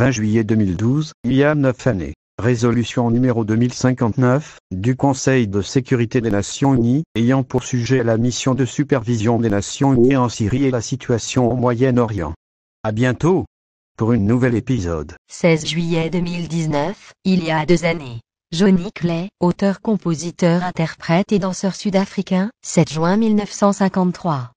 20 juillet 2012, il y a 9 années. Résolution numéro 2059 du Conseil de sécurité des Nations Unies, ayant pour sujet la mission de supervision des Nations Unies en Syrie et la situation au Moyen-Orient. À bientôt pour une nouvelle épisode. 16 juillet 2019, il y a deux années. Johnny Clay, auteur, compositeur, interprète et danseur sud-africain, 7 juin 1953.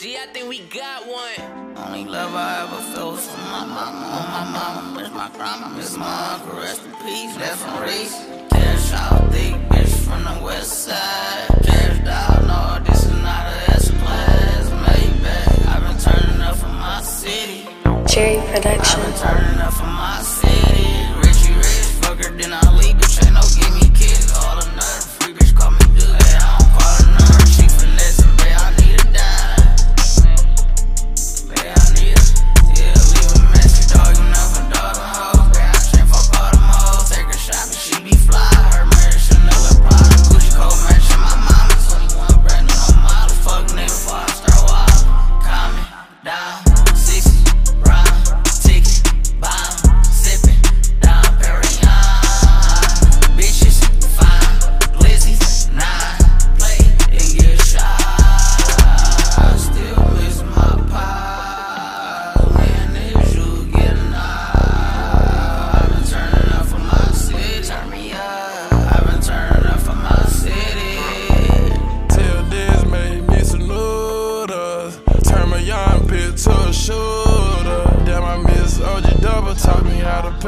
Gee, I think we got one. Only love I ever felt was from my mama. On my mama, miss my grandma, miss my uncle, rest in peace. That's from race. Cash out, thick bitch from the west side. Cash out, no, this is not a S class. Maybach, I've been turning up for my city. Jerry I've Production.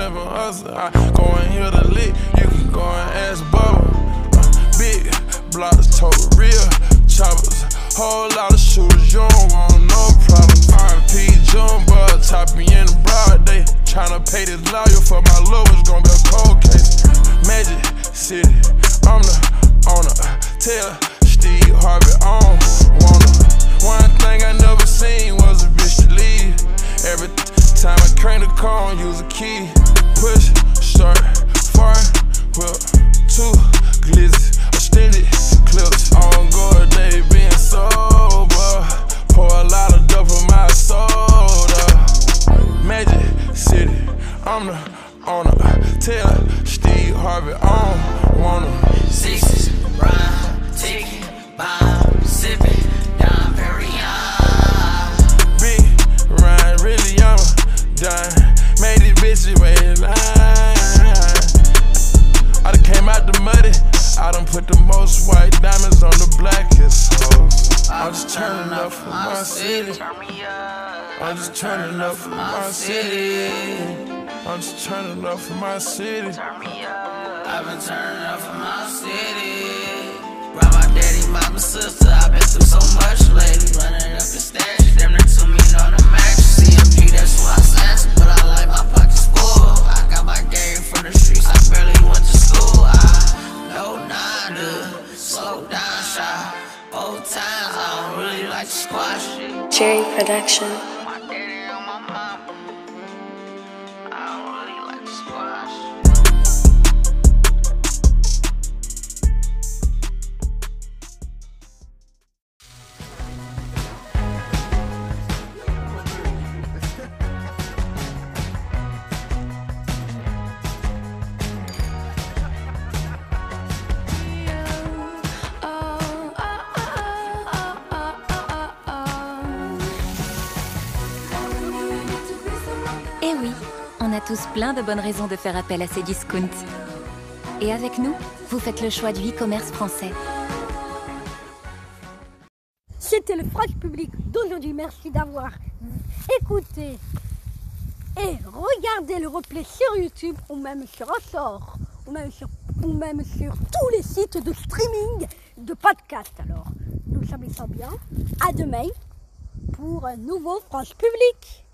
A hustle. I go and hear the lick. You can go and ask Bubba. Uh, big blocks, total real choppers. Whole lot of shooters. You don't want no problems. RP Jumbo. Top me in the broad day. Tryna pay this lawyer for my City, I'm the owner. Tell Steve Harvey I don't wanna. Sixes, round, ticket, bomb, turning up for my city. Me. I'm just turning up for my city. I'm just turning up for my city. Me. I've been turning up for my city. Brought my daddy, mama, sister. I've been through so much lately. Running up the stash, damn near two million on the max. CMG, that's who I sass, but I like my pockets full. I got my game from the streets. I barely went to school. I know to slow down, shy. Both times I don't really like squash it. Jerry Production. Eh oui, on a tous plein de bonnes raisons de faire appel à ces discounts. Et avec nous, vous faites le choix du e-commerce français. C'était le French Public d'aujourd'hui. Merci d'avoir écouté et regardé le replay sur YouTube ou même sur Ressort ou même sur, ou même sur tous les sites de streaming de podcast. Alors, nous sommes bien. À demain pour un nouveau France Public.